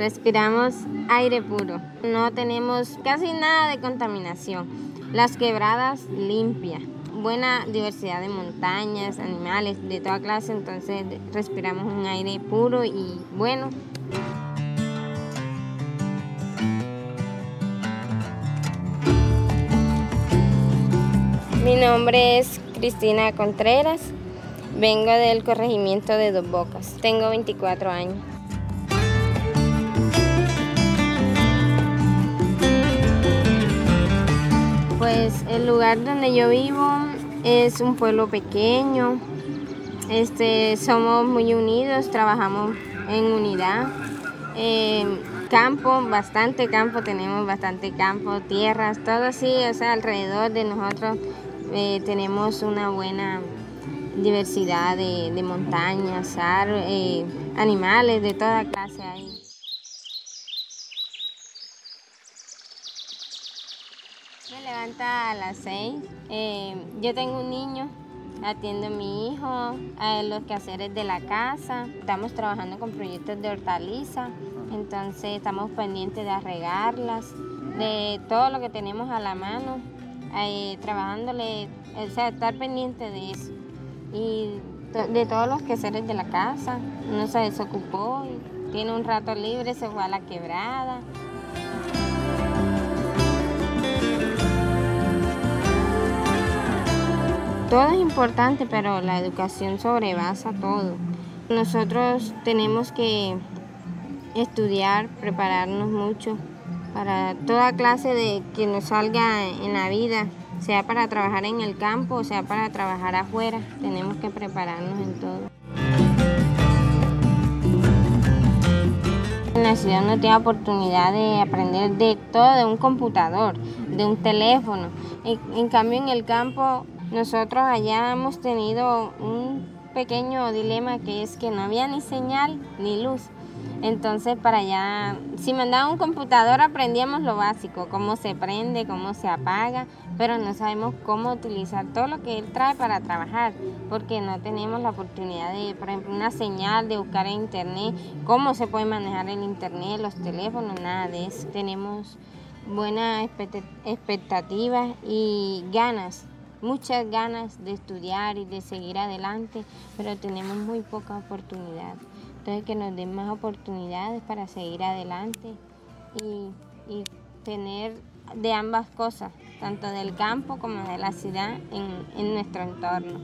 respiramos aire puro. No tenemos casi nada de contaminación. Las quebradas limpias. Buena diversidad de montañas, animales de toda clase, entonces respiramos un aire puro y bueno. Mi nombre es Cristina Contreras, vengo del corregimiento de Dos Bocas, tengo 24 años. Pues el lugar donde yo vivo es un pueblo pequeño, este, somos muy unidos, trabajamos en unidad. Eh, campo, bastante campo, tenemos bastante campo, tierras, todo así, o sea, alrededor de nosotros eh, tenemos una buena diversidad de, montañas, eh, animales de toda clase ahí. Me levanta a las 6. Eh, yo tengo un niño, atiendo a mi hijo, a los quehaceres de la casa. Estamos trabajando con proyectos de hortaliza, entonces estamos pendientes de regarlas, de todo lo que tenemos a la mano eh, trabajándole, o sea, estar pendiente de eso. Y de todos los quehaceres de la casa, no se desocupó, tiene un rato libre, se fue a la quebrada. Todo es importante, pero la educación sobrevasa todo. Nosotros tenemos que estudiar, prepararnos mucho para toda clase de que nos salga en la vida, sea para trabajar en el campo o sea para trabajar afuera, tenemos que prepararnos en todo. En la ciudad no tiene oportunidad de aprender de todo, de un computador, de un teléfono. En, cambio en el campo nosotros allá hemos tenido un pequeño dilema que es que no había ni señal ni luz. Entonces para allá, si mandaba un computador aprendíamos lo básico, cómo se prende, cómo se apaga, pero no sabemos cómo utilizar todo lo que él trae para trabajar, porque no tenemos la oportunidad de, por ejemplo, una señal de buscar en internet, cómo se puede manejar el internet, los teléfonos, nada de eso. Tenemos buenas expectativas y ganas muchas ganas de estudiar y de seguir adelante, pero tenemos muy poca oportunidad. Entonces que nos den más oportunidades para seguir adelante y, tener de ambas cosas, tanto del campo como de la ciudad en, en nuestro entorno.